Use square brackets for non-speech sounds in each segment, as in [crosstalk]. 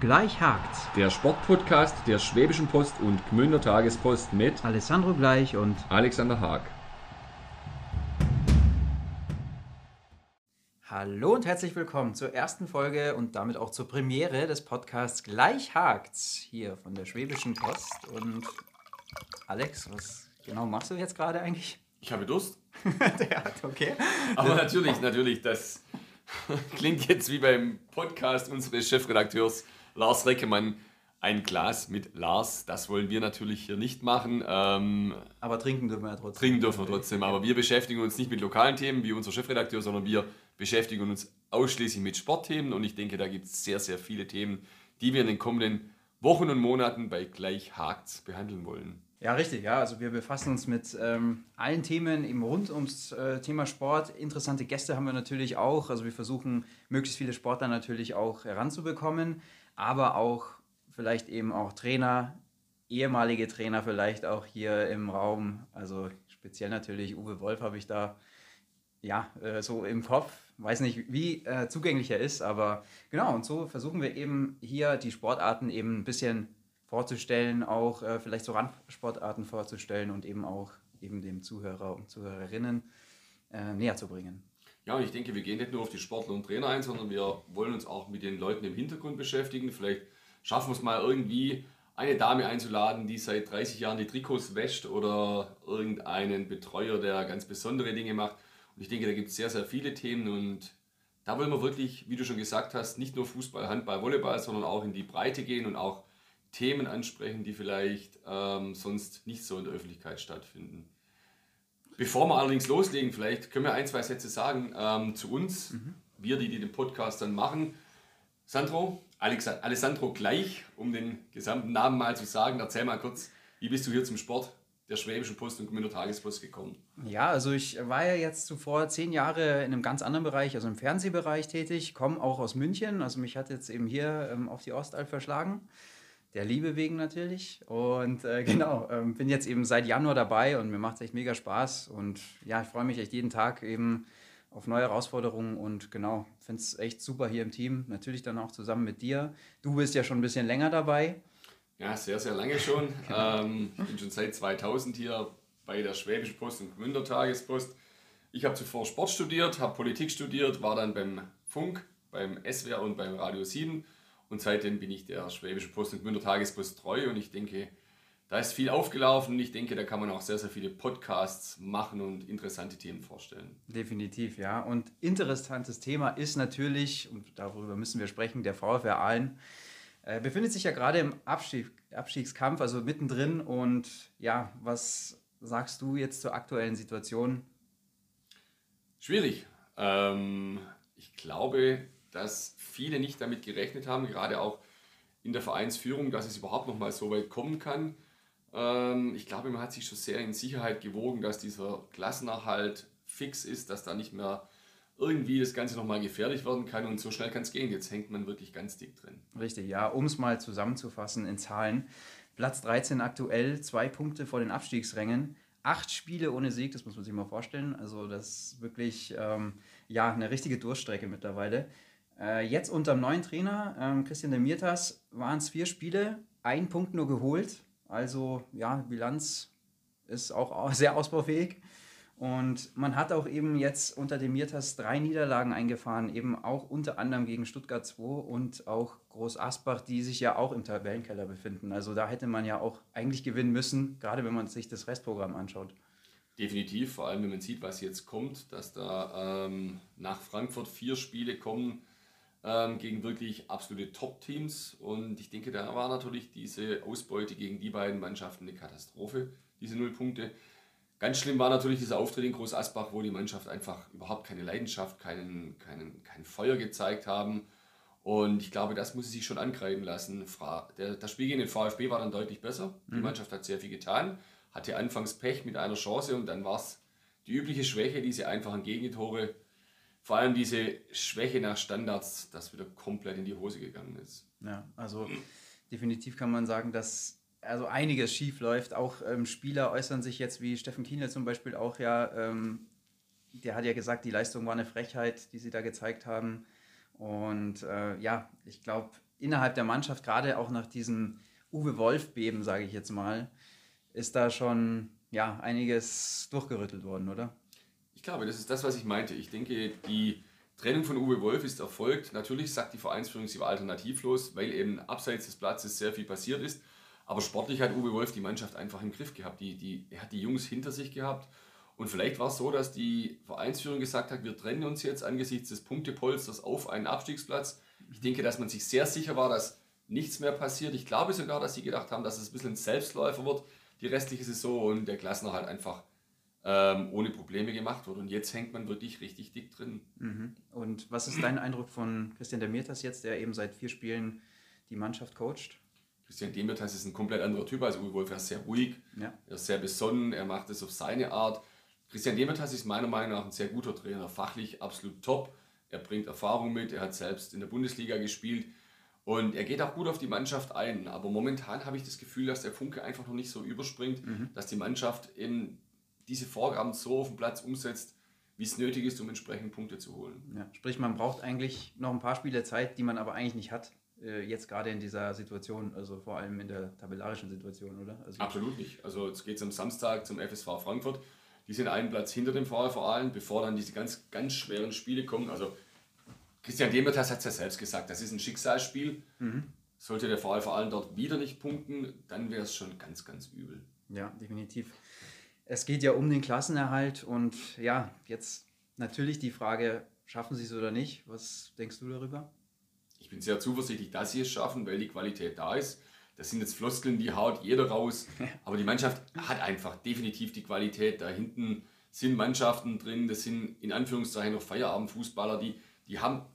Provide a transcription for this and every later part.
Gleich hakt's. Der Sportpodcast der Schwäbischen Post und Gmünder Tagespost mit Alessandro Gleich und Alexander Haag. Hallo und herzlich willkommen zur ersten Folge und damit auch zur Premiere des Podcasts Gleich hakt's hier von der Schwäbischen Post. Und Alex, was genau machst du jetzt gerade eigentlich? Ich habe Durst. [laughs] Der hat, okay. Aber natürlich, natürlich, das [laughs] klingt jetzt wie beim Podcast unseres Chefredakteurs Lars Reckemann. Ein Glas mit Lars, das wollen wir natürlich hier nicht machen. Ähm, Aber trinken dürfen wir ja trotzdem. trinken dürfen wir trotzdem. Aber wir beschäftigen uns nicht mit lokalen Themen wie unser Chefredakteur, sondern wir beschäftigen uns ausschließlich mit Sportthemen. Und ich denke, da gibt es sehr, sehr viele Themen, die wir in den kommenden Wochen und Monaten bei Gleich Hakt behandeln wollen. Ja, richtig, ja. Also wir befassen uns mit ähm, allen Themen eben rund ums äh, Thema Sport. Interessante Gäste haben wir natürlich auch. Also wir versuchen, möglichst viele Sportler natürlich auch heranzubekommen, aber auch vielleicht eben auch Trainer, ehemalige Trainer vielleicht auch hier im Raum. Also speziell natürlich Uwe Wolf habe ich da ja äh, so im Kopf. Weiß nicht, wie äh, zugänglich er ist, aber genau, und so versuchen wir eben hier die Sportarten eben ein bisschen vorzustellen, auch äh, vielleicht so Randsportarten vorzustellen und eben auch eben dem Zuhörer und Zuhörerinnen äh, näher zu bringen. Ja, und ich denke, wir gehen nicht nur auf die Sportler und Trainer ein, sondern wir wollen uns auch mit den Leuten im Hintergrund beschäftigen. Vielleicht schaffen wir es mal irgendwie, eine Dame einzuladen, die seit 30 Jahren die Trikots wäscht oder irgendeinen Betreuer, der ganz besondere Dinge macht. Und ich denke, da gibt es sehr, sehr viele Themen und da wollen wir wirklich, wie du schon gesagt hast, nicht nur Fußball, Handball, Volleyball, sondern auch in die Breite gehen und auch Themen ansprechen, die vielleicht ähm, sonst nicht so in der Öffentlichkeit stattfinden. Bevor wir allerdings loslegen, vielleicht können wir ein, zwei Sätze sagen ähm, zu uns, mhm. wir, die, die den Podcast dann machen. Sandro, Alex, Alessandro gleich, um den gesamten Namen mal zu sagen. Erzähl mal kurz, wie bist du hier zum Sport der Schwäbischen Post und Gmünder Tagespost gekommen? Ja, also ich war ja jetzt zuvor zehn Jahre in einem ganz anderen Bereich, also im Fernsehbereich tätig, komme auch aus München. Also mich hat jetzt eben hier ähm, auf die Ostalb verschlagen der Liebe wegen natürlich. Und äh, [laughs] genau, ähm, bin jetzt eben seit Januar dabei und mir macht es echt mega Spaß. Und ja, ich freue mich echt jeden Tag eben auf neue Herausforderungen und genau, finde es echt super hier im Team. Natürlich dann auch zusammen mit dir. Du bist ja schon ein bisschen länger dabei. Ja, sehr, sehr lange schon. [laughs] genau. ähm, bin schon seit 2000 hier bei der Schwäbischen Post und Gmünder Tagespost. Ich habe zuvor Sport studiert, habe Politik studiert, war dann beim Funk, beim SWR und beim Radio 7 und seitdem bin ich der Schwäbische Post und Gmünder Tagespost treu und ich denke, da ist viel aufgelaufen und ich denke, da kann man auch sehr, sehr viele Podcasts machen und interessante Themen vorstellen. Definitiv, ja. Und interessantes Thema ist natürlich, und darüber müssen wir sprechen, der VfR Aalen. Äh, befindet sich ja gerade im Abstieg, Abstiegskampf, also mittendrin. Und ja, was sagst du jetzt zur aktuellen Situation? Schwierig. Ähm, ich glaube, dass viele nicht damit gerechnet haben, gerade auch in der Vereinsführung, dass es überhaupt noch mal so weit kommen kann. Ähm, ich glaube, man hat sich schon sehr in Sicherheit gewogen, dass dieser Klassenerhalt fix ist, dass da nicht mehr irgendwie das Ganze nochmal gefährlich werden kann und so schnell kann es gehen. Jetzt hängt man wirklich ganz dick drin. Richtig, ja, um es mal zusammenzufassen in Zahlen. Platz 13 aktuell, zwei Punkte vor den Abstiegsrängen, acht Spiele ohne Sieg, das muss man sich mal vorstellen. Also das ist wirklich ähm, ja, eine richtige Durchstrecke mittlerweile. Äh, jetzt unter dem neuen Trainer, ähm, Christian Demirtas, waren es vier Spiele, ein Punkt nur geholt. Also ja, Bilanz ist auch [laughs] sehr ausbaufähig. Und man hat auch eben jetzt unter Demirtas drei Niederlagen eingefahren, eben auch unter anderem gegen Stuttgart 2 und auch Groß Asbach, die sich ja auch im Tabellenkeller befinden. Also da hätte man ja auch eigentlich gewinnen müssen, gerade wenn man sich das Restprogramm anschaut. Definitiv, vor allem wenn man sieht, was jetzt kommt, dass da ähm, nach Frankfurt vier Spiele kommen, ähm, gegen wirklich absolute Top-Teams. Und ich denke, da war natürlich diese Ausbeute gegen die beiden Mannschaften eine Katastrophe, diese null Punkte. Ganz schlimm war natürlich dieser Auftritt in Groß Asbach, wo die Mannschaft einfach überhaupt keine Leidenschaft, keinen, keinen, kein Feuer gezeigt haben. Und ich glaube, das muss sie sich schon ankreiden lassen. Das Spiel gegen den VfB war dann deutlich besser. Die mhm. Mannschaft hat sehr viel getan, hatte anfangs Pech mit einer Chance und dann war es die übliche Schwäche, diese einfachen Gegentore vor allem diese Schwäche nach Standards, das wieder komplett in die Hose gegangen ist. Ja, also definitiv kann man sagen, dass also einiges schief läuft. Auch ähm, Spieler äußern sich jetzt, wie Steffen Kienle zum Beispiel auch ja, ähm, der hat ja gesagt, die Leistung war eine Frechheit, die sie da gezeigt haben. Und äh, ja, ich glaube, innerhalb der Mannschaft, gerade auch nach diesem Uwe Wolf-Beben, sage ich jetzt mal, ist da schon ja, einiges durchgerüttelt worden, oder? Ich glaube, das ist das, was ich meinte. Ich denke, die Trennung von Uwe Wolf ist erfolgt. Natürlich sagt die Vereinsführung, sie war alternativlos, weil eben abseits des Platzes sehr viel passiert ist. Aber sportlich hat Uwe Wolf die Mannschaft einfach im Griff gehabt. Die, die, er hat die Jungs hinter sich gehabt. Und vielleicht war es so, dass die Vereinsführung gesagt hat, wir trennen uns jetzt angesichts des Punktepolsters auf einen Abstiegsplatz. Ich denke, dass man sich sehr sicher war, dass nichts mehr passiert. Ich glaube sogar, dass sie gedacht haben, dass es ein bisschen ein Selbstläufer wird, die restliche Saison und der Klassener halt einfach ähm, ohne Probleme gemacht wird. Und jetzt hängt man wirklich richtig dick drin. Mhm. Und was ist dein Eindruck von Christian Demirtas jetzt, der eben seit vier Spielen die Mannschaft coacht? Christian Demirtas ist ein komplett anderer Typ als Uwe Wolf. Er ist sehr ruhig, ja. er ist sehr besonnen, er macht es auf seine Art. Christian Demirtas ist meiner Meinung nach ein sehr guter Trainer, fachlich absolut top. Er bringt Erfahrung mit, er hat selbst in der Bundesliga gespielt und er geht auch gut auf die Mannschaft ein. Aber momentan habe ich das Gefühl, dass der Funke einfach noch nicht so überspringt, mhm. dass die Mannschaft eben diese Vorgaben so auf dem Platz umsetzt, wie es nötig ist, um entsprechend Punkte zu holen. Ja, sprich, man braucht eigentlich noch ein paar Spiele Zeit, die man aber eigentlich nicht hat, äh, jetzt gerade in dieser Situation, also vor allem in der tabellarischen Situation, oder? Also Absolut nicht. Also jetzt geht es am Samstag zum FSV Frankfurt. Die sind einen Platz hinter dem VfV Aalen, bevor dann diese ganz, ganz schweren Spiele kommen. Also Christian Demetas hat es ja selbst gesagt, das ist ein Schicksalsspiel. Mhm. Sollte der VfV Aalen dort wieder nicht punkten, dann wäre es schon ganz, ganz übel. Ja, definitiv es geht ja um den Klassenerhalt und ja, jetzt natürlich die Frage, schaffen sie es oder nicht? Was denkst du darüber? Ich bin sehr zuversichtlich, dass sie es schaffen, weil die Qualität da ist. Das sind jetzt Floskeln, die haut jeder raus. [laughs] Aber die Mannschaft hat einfach definitiv die Qualität. Da hinten sind Mannschaften drin, das sind in Anführungszeichen noch Feierabendfußballer, die, die haben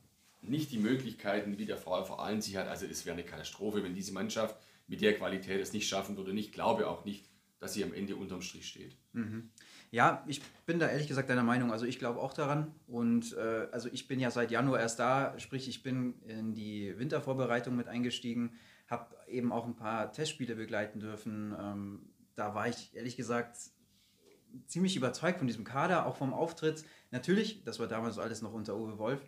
nicht die Möglichkeiten, wie der VfV Aalen sie hat. Also es wäre eine Katastrophe, wenn diese Mannschaft mit der Qualität es nicht schaffen würde. Und ich glaube auch nicht, dass sie am Ende unterm Strich steht. Mhm. Ja, ich bin da ehrlich gesagt deiner Meinung. Also ich glaube auch daran. Und äh, also ich bin ja seit Januar erst da, sprich ich bin in die Wintervorbereitung mit eingestiegen, habe eben auch ein paar Testspiele begleiten dürfen. Ähm, da war ich ehrlich gesagt ziemlich überzeugt von diesem Kader, auch vom Auftritt. Natürlich, das war damals alles noch unter Uwe Wolf.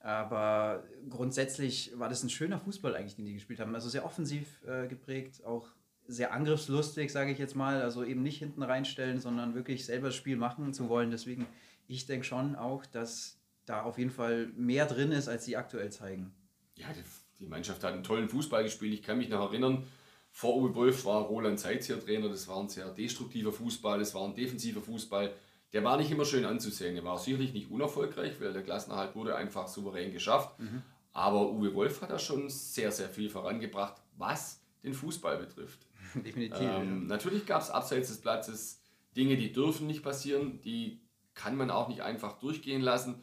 Aber grundsätzlich war das ein schöner Fußball eigentlich, den die gespielt haben. Also sehr offensiv äh, geprägt, auch sehr angriffslustig, sage ich jetzt mal. Also eben nicht hinten reinstellen, sondern wirklich selber das Spiel machen zu wollen. Deswegen, ich denke schon auch, dass da auf jeden Fall mehr drin ist, als sie aktuell zeigen. Ja, die, Mannschaft hat einen tollen Fußball gespielt. Ich kann mich noch erinnern, vor Uwe Wolf war Roland Seitz hier Trainer. Das war ein sehr destruktiver Fußball, das war ein defensiver Fußball. Der war nicht immer schön anzusehen. Er war sicherlich nicht unerfolgreich, weil der Klassenerhalt wurde einfach souverän geschafft. Mhm. Aber Uwe Wolf hat da schon sehr, sehr viel vorangebracht, was den Fußball betrifft. [laughs] Definitiv. Ähm. Natürlich gab es abseits des Platzes Dinge, die dürfen nicht passieren, die kann man auch nicht einfach durchgehen lassen.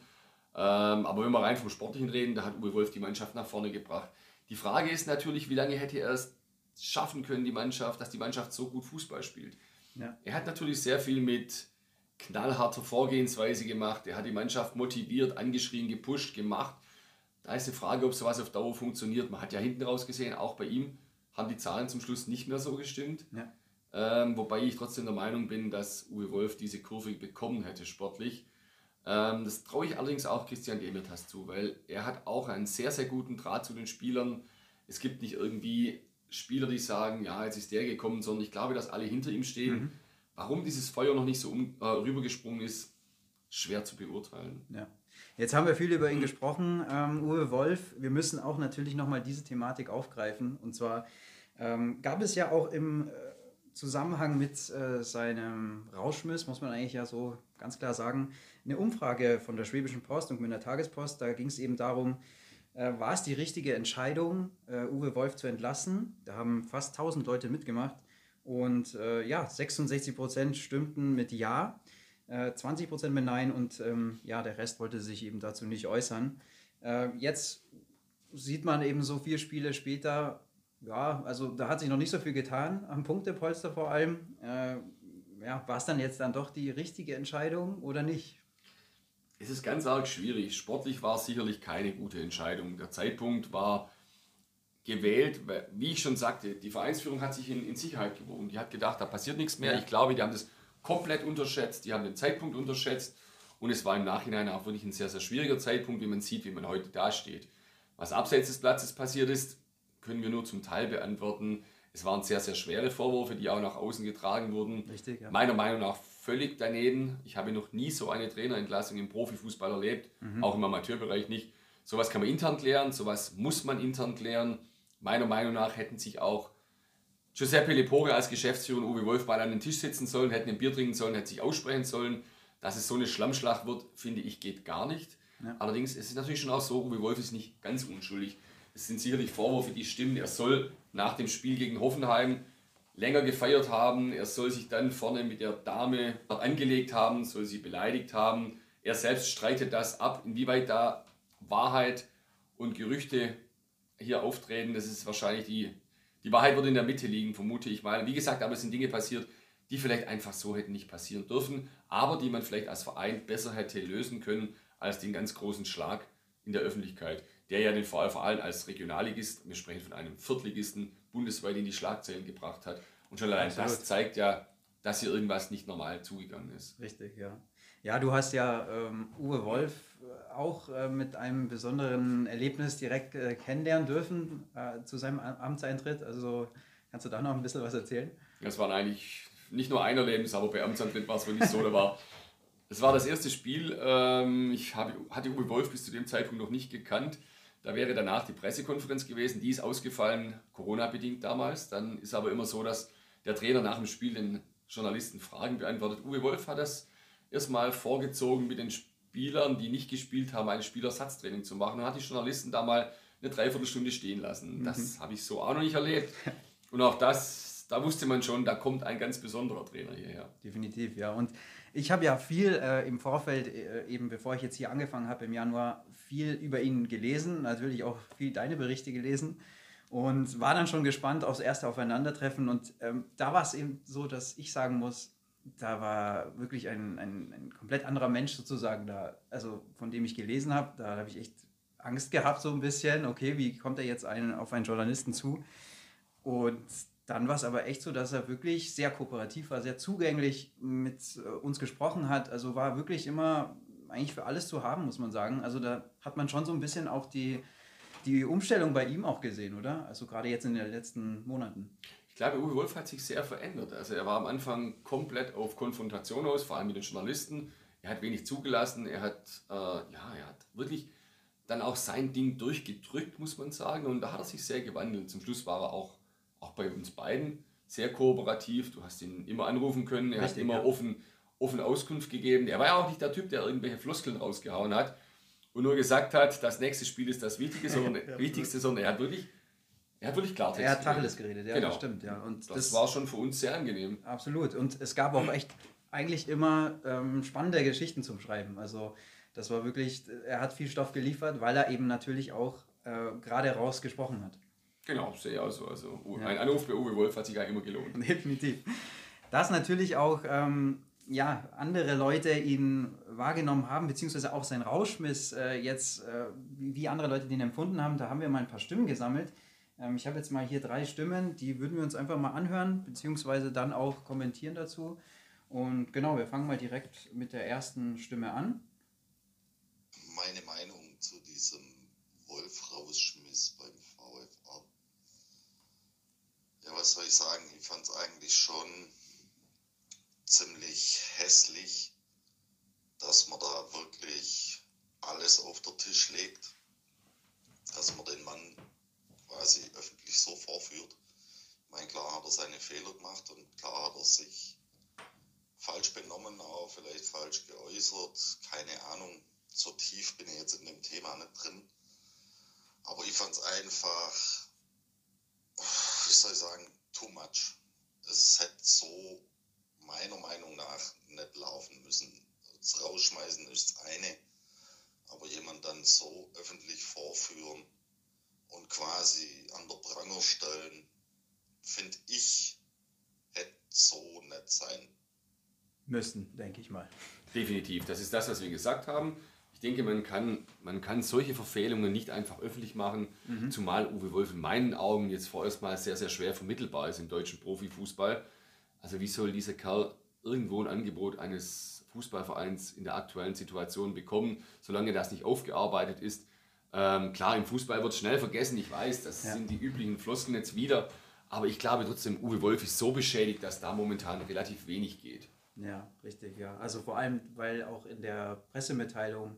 Ähm, aber wenn wir rein vom Sportlichen reden, da hat Uwe Wolf die Mannschaft nach vorne gebracht. Die Frage ist natürlich, wie lange hätte er es schaffen können, die Mannschaft, dass die Mannschaft so gut Fußball spielt. Ja. Er hat natürlich sehr viel mit knallharter Vorgehensweise gemacht. Er hat die Mannschaft motiviert, angeschrien, gepusht, gemacht. Da ist die Frage, ob sowas auf Dauer funktioniert. Man hat ja hinten raus gesehen, auch bei ihm, haben die Zahlen zum Schluss nicht mehr so gestimmt. Ja. Ähm, wobei ich trotzdem der Meinung bin, dass Uwe Wolf diese Kurve bekommen hätte sportlich. Ähm, das traue ich allerdings auch Christian Demirtas zu, weil er hat auch einen sehr, sehr guten Draht zu den Spielern. Es gibt nicht irgendwie Spieler, die sagen, ja, jetzt ist der gekommen, sondern ich glaube, dass alle hinter ihm stehen. Mhm. Warum dieses Feuer noch nicht so um, äh, rübergesprungen ist, schwer zu beurteilen. Ja. Jetzt haben wir viel über ihn gesprochen, ähm, Uwe Wolf. Wir müssen auch natürlich nochmal diese Thematik aufgreifen. Und zwar ähm, gab es ja auch im äh, Zusammenhang mit äh, seinem Rauschmiss, muss man eigentlich ja so ganz klar sagen, eine Umfrage von der Schwäbischen Post und mit der Tagespost. Da ging es eben darum, äh, war es die richtige Entscheidung, äh, Uwe Wolf zu entlassen? Da haben fast 1000 Leute mitgemacht. Und äh, ja, 66 Prozent stimmten mit Ja. 20 äh, Prozent mit Nein und ähm, ja, der Rest wollte sich eben dazu nicht äußern. Jetzt sieht man eben so vier Spiele später, ja, also da hat sich noch nicht so viel getan, am Punktepolster vor allem. Äh, ja, war es dann jetzt dann doch die richtige Entscheidung oder nicht? Es ist ganz arg schwierig. Sportlich war es sicherlich keine gute Entscheidung. Der Zeitpunkt war gewählt, wie ich schon sagte, die Vereinsführung hat sich in, in Sicherheit gewogen. Die hat gedacht, da passiert nichts mehr. Ja. Ich glaube, die haben das komplett unterschätzt, die haben den Zeitpunkt unterschätzt und es war im Nachhinein auch wirklich ein sehr, sehr schwieriger Zeitpunkt, wie man sieht, wie man heute dasteht. Was abseits des Platzes passiert ist, können wir nur zum Teil beantworten. Es waren sehr, sehr schwere Vorwürfe, die auch nach außen getragen wurden. Richtig, ja. Meiner Meinung nach völlig daneben. Ich habe noch nie so eine Trainerentlassung im Profifußball erlebt, Mhm. auch im Amateurbereich nicht. Sowas kann man intern klären, sowas muss man intern klären. Meiner Meinung nach hätten sich auch Giuseppe Lepore als Geschäftsführer und Uwe Wolf mal an den Tisch sitzen sollen, hätten ein Bier trinken sollen, hätten sich aussprechen sollen. Dass es so eine Schlammschlacht wird, finde ich, geht gar nicht. Ja. Allerdings es ist natürlich schon auch so, Uwe Wolf ist nicht ganz unschuldig. Es sind sicherlich Vorwürfe, die stimmen. Er soll nach dem Spiel gegen Hoffenheim länger gefeiert haben. Er soll sich dann vorne mit der Dame angelegt haben, soll sie beleidigt haben. Er selbst streitet das ab, inwieweit da Wahrheit und Gerüchte hier auftreten. Das ist wahrscheinlich die, die Wahrheit wird in der Mitte liegen, vermute ich mal. Wie gesagt, aber es sind Dinge passiert, die vielleicht einfach so hätten nicht passieren dürfen, aber die man vielleicht als Verein besser hätte lösen können als den ganz großen Schlag in der Öffentlichkeit, der ja den VfL vor allem als Regionalligist, wir sprechen von einem Viertligisten, bundesweit in die Schlagzeilen gebracht hat. Und schon allein Absolut. das zeigt ja, dass hier irgendwas nicht normal zugegangen ist. Richtig, ja. Ja, du hast ja ähm, Uwe Wolf äh, auch äh, mit einem besonderen Erlebnis direkt äh, kennenlernen dürfen äh, zu seinem Am- Amtseintritt. Also kannst du da noch ein bisschen was erzählen? Das waren eigentlich nicht nur ein Erlebnis, aber bei Amtsantritt war es wohl nicht so. Da war, [laughs] es war das erste Spiel. Ähm, ich habe, hatte Uwe Wolf bis zu dem Zeitpunkt noch nicht gekannt. Da wäre danach die Pressekonferenz gewesen. Die ist ausgefallen, Corona-bedingt damals. Dann ist aber immer so, dass der Trainer nach dem Spiel den Journalisten Fragen beantwortet. Uwe Wolf hat das erstmal vorgezogen mit den Spielern, die nicht gespielt haben, ein Spielersatztraining zu machen und hat die Journalisten da mal eine Dreiviertelstunde stehen lassen. Das habe ich so auch noch nicht erlebt. [laughs] Und auch das, da wusste man schon, da kommt ein ganz besonderer Trainer hierher. Definitiv, ja. Und ich habe ja viel äh, im Vorfeld, äh, eben bevor ich jetzt hier angefangen habe im Januar, viel über ihn gelesen, natürlich auch viel deine Berichte gelesen und war dann schon gespannt aufs erste Aufeinandertreffen. Und ähm, da war es eben so, dass ich sagen muss, da war wirklich ein, ein, ein komplett anderer Mensch sozusagen da, also von dem ich gelesen habe. Da habe ich echt Angst gehabt, so ein bisschen. Okay, wie kommt er jetzt einen, auf einen Journalisten zu? Und dann war es aber echt so, dass er wirklich sehr kooperativ war, sehr zugänglich mit äh, uns gesprochen hat. Also war wirklich immer eigentlich für alles zu haben, muss man sagen. Also da hat man schon so ein bisschen auch die, die Umstellung bei ihm auch gesehen, oder? Also gerade jetzt in den letzten Monaten. Ich glaube, Uwe Wolf hat sich sehr verändert. Also er war am Anfang komplett auf Konfrontation aus, vor allem mit den Journalisten. Er hat wenig zugelassen. Er hat, äh, ja, er hat wirklich dann auch sein Ding durchgedrückt, muss man sagen. Und da hat er sich sehr gewandelt. Zum Schluss war er auch, auch bei uns beiden sehr kooperativ. Du hast ihn immer anrufen können. Er Richtig, hat immer ja. offen, offen Auskunft gegeben. Er war ja auch nicht der Typ, der irgendwelche Floskeln rausgehauen hat und nur gesagt hat, das nächste Spiel ist das Wichtige, [laughs] sondern, Ja, Wichtigste, sondern er hat wirklich, er hat wirklich Klartext Er hat. Tacheles geredet, ja, Genau. das stimmt. Ja. Und Das, war schon für uns sehr angenehm. Absolut. Und es gab auch echt eigentlich immer ähm, spannende Geschichten zum Schreiben. Also das war wirklich, er hat viel Stoff geliefert, weil er eben natürlich auch äh, gerade raus gesprochen hat. Genau, sehe ich auch so. Also Ja. ein Anruf bei Uwe Wolf hat sich ja immer gelohnt. [laughs] Definitiv. Dass natürlich auch ähm, ja, andere Leute ihn wahrgenommen haben, beziehungsweise auch sein Rauschmiss äh, jetzt, äh, wie, andere Leute den empfunden haben, da haben wir mal ein paar Stimmen gesammelt. Ähm, ich habe jetzt mal hier drei Stimmen, die würden wir uns einfach mal anhören, beziehungsweise dann auch kommentieren dazu. Und genau, wir fangen mal direkt mit der ersten Stimme an. meine Meinung zu diesem Wolf-Rausschmiss beim VfR. Ja, was soll ich sagen? Ich fand es eigentlich schon ziemlich hässlich, dass man da wirklich alles auf den Tisch legt, dass man den Mann quasi öffentlich so vorführt. Ich meine, klar hat er seine Fehler gemacht und klar hat er sich falsch benommen, auch vielleicht falsch geäußert, keine Ahnung so tief bin ich jetzt in dem Thema nicht drin. Aber ich fand es einfach, wie soll ich sagen, too much. Es hätte so meiner Meinung nach nicht laufen müssen. Das Rausschmeißen ist das eine, aber jemand dann so öffentlich vorführen und quasi an der Pranger stellen, finde ich, hätte so nicht sein Müssen, denke ich mal. Definitiv. Das ist das, was wir gesagt haben. Ich denke, man kann, man kann solche Verfehlungen nicht einfach öffentlich machen, zumal Uwe Wolf in meinen Augen jetzt vorerst mal sehr, sehr schwer vermittelbar ist im deutschen Profifußball. Also wie soll dieser Kerl irgendwo ein Angebot eines Fußballvereins in der aktuellen Situation bekommen, solange das nicht aufgearbeitet ist? Ähm, klar, im Fußball wird schnell vergessen, ich weiß, das ja. sind die üblichen Floskeln jetzt wieder. Aber ich glaube trotzdem, Uwe Wolf ist so beschädigt, dass da momentan relativ wenig geht. Ja, richtig, ja. Also vor allem, weil auch in der Pressemitteilung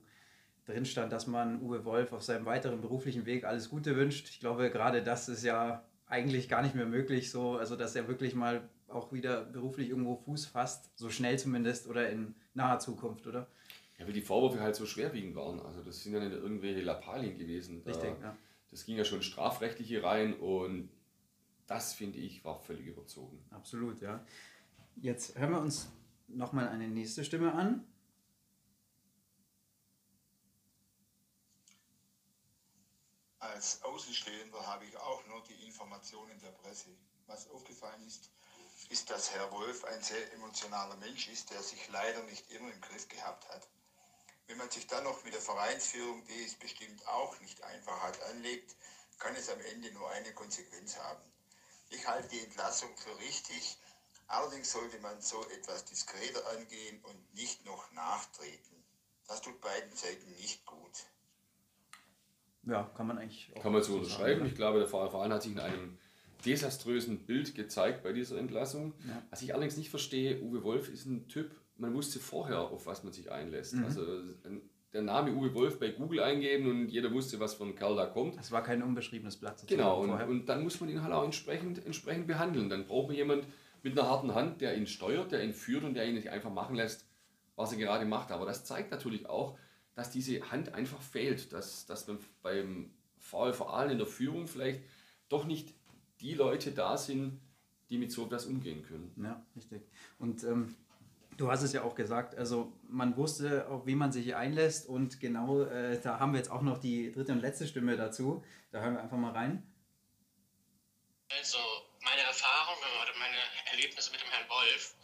drin stand, dass man Uwe Wolf auf seinem weiteren beruflichen Weg alles Gute wünscht. Ich glaube, gerade das ist ja eigentlich gar nicht mehr möglich, so, also dass er wirklich mal auch wieder beruflich irgendwo Fuß fasst, so schnell zumindest oder in naher Zukunft, oder? Ja, weil die Vorwürfe halt so schwerwiegend waren. Also das sind ja nicht irgendwelche Lappalien gewesen. Da, Richtig, ja. Das ging ja schon strafrechtliche rein und das finde ich war völlig überzogen. Absolut, ja. Jetzt hören wir uns nochmal eine nächste Stimme an. Als Außenstehender habe ich auch nur die Informationen der Presse. Was aufgefallen ist, ist, dass Herr Wolf ein sehr emotionaler Mensch ist, der sich leider nicht immer im Griff gehabt hat. Wenn man sich dann noch mit der Vereinsführung, die es bestimmt auch nicht einfach hat, anlegt, kann es am Ende nur eine Konsequenz haben. Ich halte die Entlassung für richtig, allerdings sollte man so etwas diskreter angehen und nicht noch nachtreten. Das tut beiden Seiten nicht gut. Ja, kann man eigentlich auch. Kann man so unterschreiben. Ich glaube, der Verein hat sich in einem desaströsen Bild gezeigt bei dieser Entlassung. Ja. Was ich allerdings nicht verstehe, Uwe Wolf ist ein Typ, man wusste vorher, auf was man sich einlässt. Mhm. Also der Name Uwe Wolf bei Google eingeben und jeder wusste, was von Kerl da kommt. Es war kein unbeschriebenes Blatt. Genau, und, und, dann muss man ihn halt auch entsprechend, entsprechend behandeln. Dann braucht man jemanden mit einer harten Hand, der ihn steuert, der ihn führt und der ihn nicht einfach machen lässt, was er gerade macht. Aber das zeigt natürlich auch, dass diese Hand einfach fehlt, dass, dass man beim VfA in der Führung vielleicht doch nicht die Leute da sind, die mit so etwas umgehen können. Ja, richtig. Und ähm, du hast es ja auch gesagt, also man wusste, auf wie man sich einlässt und genau äh, da haben wir jetzt auch noch die dritte und letzte Stimme dazu. Da hören wir einfach mal rein. Also meine Erfahrung oder meine Erlebnisse mit dem Herrn Wolf.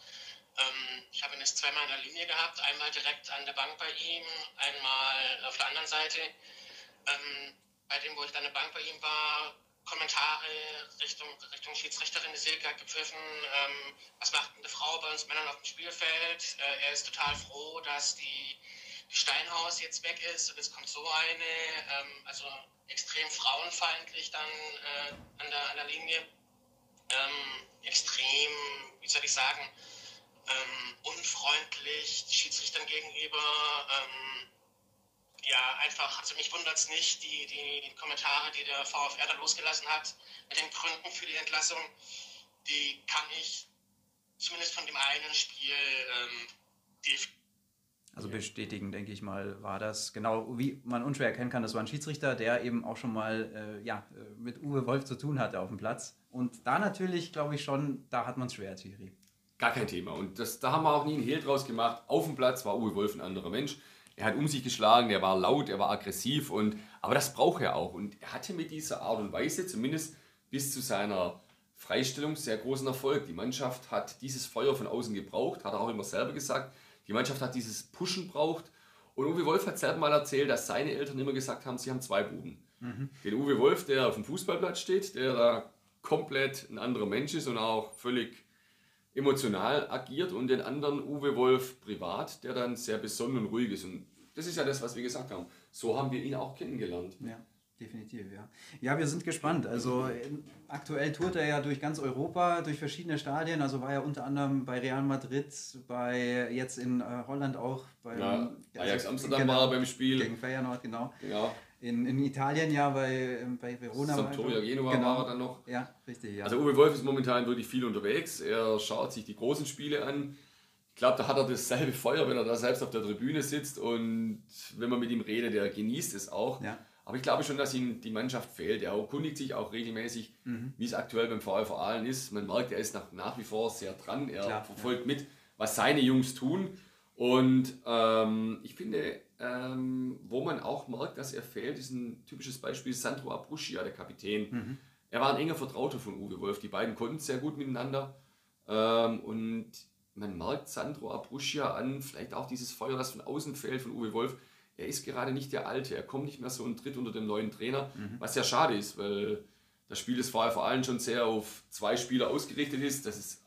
Ähm, ich habe ihn jetzt zweimal in der Linie gehabt, einmal direkt an der Bank bei ihm, einmal auf der anderen Seite. Ähm, bei dem, wo ich an der Bank bei ihm war, Kommentare Richtung, Richtung Schiedsrichterin Silke hat gepfiffen, ähm, was macht eine Frau bei uns Männern auf dem Spielfeld? Äh, er ist total froh, dass die, die, Steinhaus jetzt weg ist und es kommt so eine, ähm, also extrem frauenfeindlich dann äh, an, der, an der Linie. Ähm, extrem, wie soll ich sagen, ähm, unfreundlich Schiedsrichtern gegenüber. Ja, einfach, also mich wundert es nicht, die, die Kommentare, die der VfR da losgelassen hat, mit den Gründen für die Entlassung, die kann ich zumindest von dem einen Spiel ähm, also bestätigen, denke ich mal, war das genau, wie man unschwer erkennen kann, das war ein Schiedsrichter, der eben auch schon mal äh, ja, äh, mit Uwe Wolf zu tun hatte auf dem Platz. Und da natürlich, glaube ich schon, da hat man es schwer, Thierry. Gar kein Thema. Und das, da haben wir auch nie einen Hehl draus gemacht. Auf dem Platz war Uwe Wolf ein anderer Mensch er hat um sich geschlagen, er war laut, er war aggressiv und aber das braucht er auch und er hatte mit dieser Art und Weise zumindest bis zu seiner Freistellung sehr großen Erfolg. Die Mannschaft hat dieses Feuer von außen gebraucht, hat er auch immer selber gesagt. Die Mannschaft hat dieses Pushen braucht und Uwe Wolf hat selber mal erzählt, dass seine Eltern immer gesagt haben, sie haben zwei Buben. Mhm. Den Uwe Wolf, der auf dem Fußballplatz steht, der da komplett ein anderer Mensch ist und auch völlig emotional agiert und den anderen Uwe Wolf privat, der dann sehr besonnen und ruhig ist. Und das ist ja das, was wir gesagt haben. So haben wir ihn auch kennengelernt. Ja, definitiv, ja. Ja, wir sind gespannt. Also aktuell tourt er ja durch ganz Europa, durch verschiedene Stadien. Also war er unter anderem bei Real Madrid, bei jetzt in äh, Holland auch. Bei, ja, Ajax also, Amsterdam genau, war er beim Spiel. Gegen Feyenoord, genau. Ja in, in Italien ja bei, ähm, bei Verona. Sampdoria Genua genau. war er dann noch. Ja, richtig. Ja. Also Uwe Wolf ist momentan wirklich viel unterwegs. Er schaut sich die großen Spiele an. Ich glaube, da hat er dasselbe Feuer, wenn er da selbst auf der Tribüne sitzt und wenn man mit ihm redet, er genießt es auch. Ja. Aber ich glaube schon, dass ihm die Mannschaft fehlt. Er erkundigt sich auch regelmäßig, mhm. wie es aktuell beim VfV Aalen ist. Man merkt, er ist nach, nach wie vor sehr dran. Er Klar, verfolgt ja. mit, was seine Jungs tun. Und ähm, ich finde, ähm, wo man auch merkt, dass er fehlt, ist ein typisches Beispiel Sandro Abruschia, der Kapitän. Mhm. Er war ein enger Vertrauter von Uwe Wolf. Die beiden konnten sehr gut miteinander. Ähm, und man merkt Sandro Abruschia an, vielleicht auch dieses Feuer, das von außen fällt von Uwe Wolf. Er ist gerade nicht der Alte. Er kommt nicht mehr so und tritt unter dem neuen Trainer, mhm. was sehr schade ist, weil das Spiel des vor allem schon sehr auf zwei Spieler ausgerichtet ist. Das ist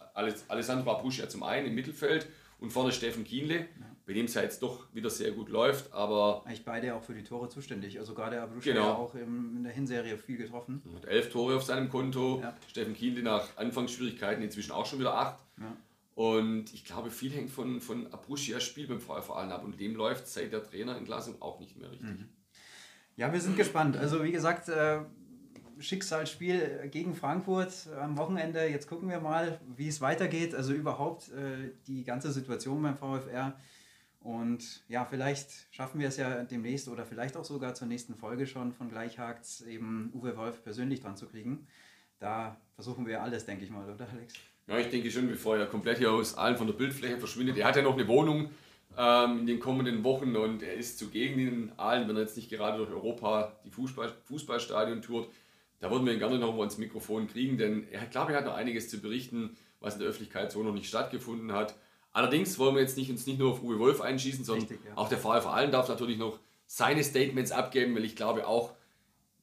Alessandro Abruschia zum einen im Mittelfeld und vorne Steffen Kienle. Ja bei dem es ja jetzt doch wieder sehr gut läuft, aber... Eigentlich beide auch für die Tore zuständig. Also gerade Abrusha Genau. ja auch in der Hinserie viel getroffen. Hat elf Tore auf seinem Konto. Ja. Steffen Kienle nach Anfangsschwierigkeiten inzwischen auch schon wieder acht. Ja. Und ich glaube, viel hängt von, von Abruschias Spiel beim Aalen ab. Und dem läuft seit der Trainerentlassung auch nicht mehr richtig. Ja, wir sind gespannt. Also wie gesagt, äh, Schicksalsspiel gegen Frankfurt am Wochenende. Jetzt gucken wir mal, wie es weitergeht. Also überhaupt äh, die ganze Situation beim VfR. Und ja, vielleicht schaffen wir es ja demnächst oder vielleicht auch sogar zur nächsten Folge schon von Gleichhakt eben Uwe Wolf persönlich dran zu kriegen. Da versuchen wir alles, denke ich mal, oder Alex? Ja, ich denke schon, bevor er komplett hier aus Aalen von der Bildfläche verschwindet. Er hat ja noch eine Wohnung ähm, in den kommenden Wochen und er ist zugegen in Aalen, wenn er jetzt nicht gerade durch Europa die Fußball, Fußballstadion tourt. Da würden wir ihn gerne noch mal ins Mikrofon kriegen, denn er, glaube, er hat noch einiges zu berichten, was in der Öffentlichkeit so noch nicht stattgefunden hat. Allerdings wollen wir jetzt nicht, uns nicht nur auf Uwe Wolf einschießen, sondern Richtig, ja. auch der VfL Aalen darf natürlich noch seine Statements abgeben, weil ich glaube auch,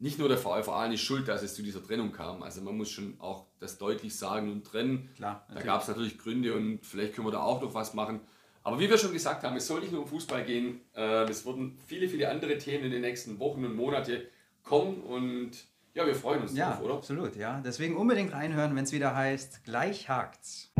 nicht nur der VfL Aalen ist schuld, dass es zu dieser Trennung kam. Also man muss schon auch das deutlich sagen und trennen. Klar, Da gab es natürlich Gründe und vielleicht können wir da auch noch was machen. Aber wie wir schon gesagt haben, es soll nicht nur um Fußball gehen. Äh, es werden viele, viele andere Themen in den nächsten Wochen und Monate kommen und ja, wir freuen uns Ja, drauf, oder? absolut, ja. Deswegen unbedingt reinhören, wenn es wieder heißt, gleich hakt's.